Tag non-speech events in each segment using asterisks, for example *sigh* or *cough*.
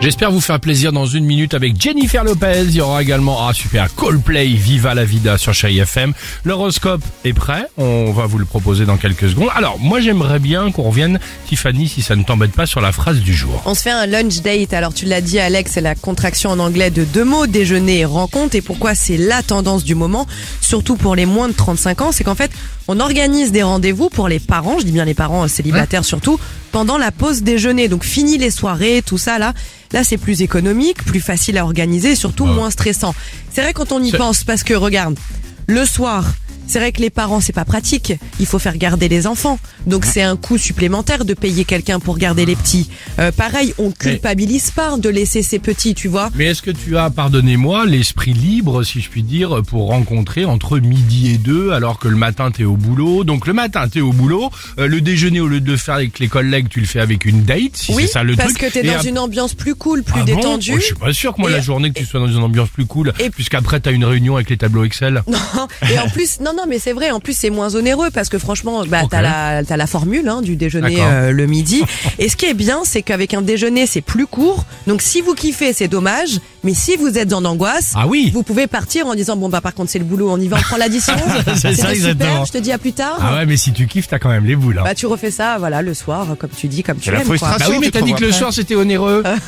J'espère vous faire plaisir dans une minute avec Jennifer Lopez. Il y aura également, ah super, Coldplay, Viva la Vida sur Chérie FM. L'horoscope est prêt. On va vous le proposer dans quelques secondes. Alors, moi j'aimerais bien qu'on revienne, Tiffany, si ça ne t'embête pas, sur la phrase du jour. On se fait un lunch date. Alors tu l'as dit Alex, c'est la contraction en anglais de deux mots, déjeuner et rencontre. Et pourquoi c'est la tendance du moment, surtout pour les moins de 35 ans, c'est qu'en fait on organise des rendez-vous pour les parents, je dis bien les parents euh, célibataires surtout, pendant la pause déjeuner. Donc fini les soirées, tout ça là. Là c'est plus économique, plus facile à organiser, et surtout moins stressant. C'est vrai quand on y pense parce que regarde, le soir. C'est vrai que les parents, c'est pas pratique. Il faut faire garder les enfants. Donc c'est un coût supplémentaire de payer quelqu'un pour garder les petits. Euh, pareil, on culpabilise pas de laisser ses petits, tu vois. Mais est-ce que tu as, pardonnez-moi, l'esprit libre, si je puis dire, pour rencontrer entre midi et deux, alors que le matin t'es au boulot? Donc le matin t'es au boulot, euh, le déjeuner au lieu de le faire avec les collègues, tu le fais avec une date, si oui, c'est ça le parce truc. que t'es dans une ambiance plus cool, plus Ah bon? détendue. Oh, Je suis pas sûr que moi Et- la journée que tu sois dans une ambiance plus cool, puisqu'après t'as une réunion avec les tableaux Excel. *laughs* et en plus, non, non, mais c'est vrai. En plus, c'est moins onéreux parce que franchement, bah, t'as la, t'as la formule hein, du déjeuner euh, le midi. Et ce qui est bien, c'est qu'avec un déjeuner, c'est plus court. Donc, si vous kiffez, c'est dommage. Mais si vous êtes en angoisse, Ah oui. vous pouvez partir en disant bon bah par contre c'est le boulot, on y va, on prend l'addition. *laughs* C'est ça, C'était exactement. super. Je te dis à plus tard. Ah ouais, mais si tu kiffes, t'as quand même les boules. hein. Bah tu refais ça, voilà, le soir, comme tu dis, comme tu la aimes. quoi. frustration. Bah oui, mais tu t'as dit que le soir c'était onéreux. *laughs*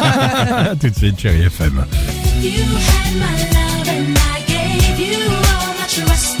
*laughs* Tout de suite, chérie FM. You had my love and I gave you all my trust,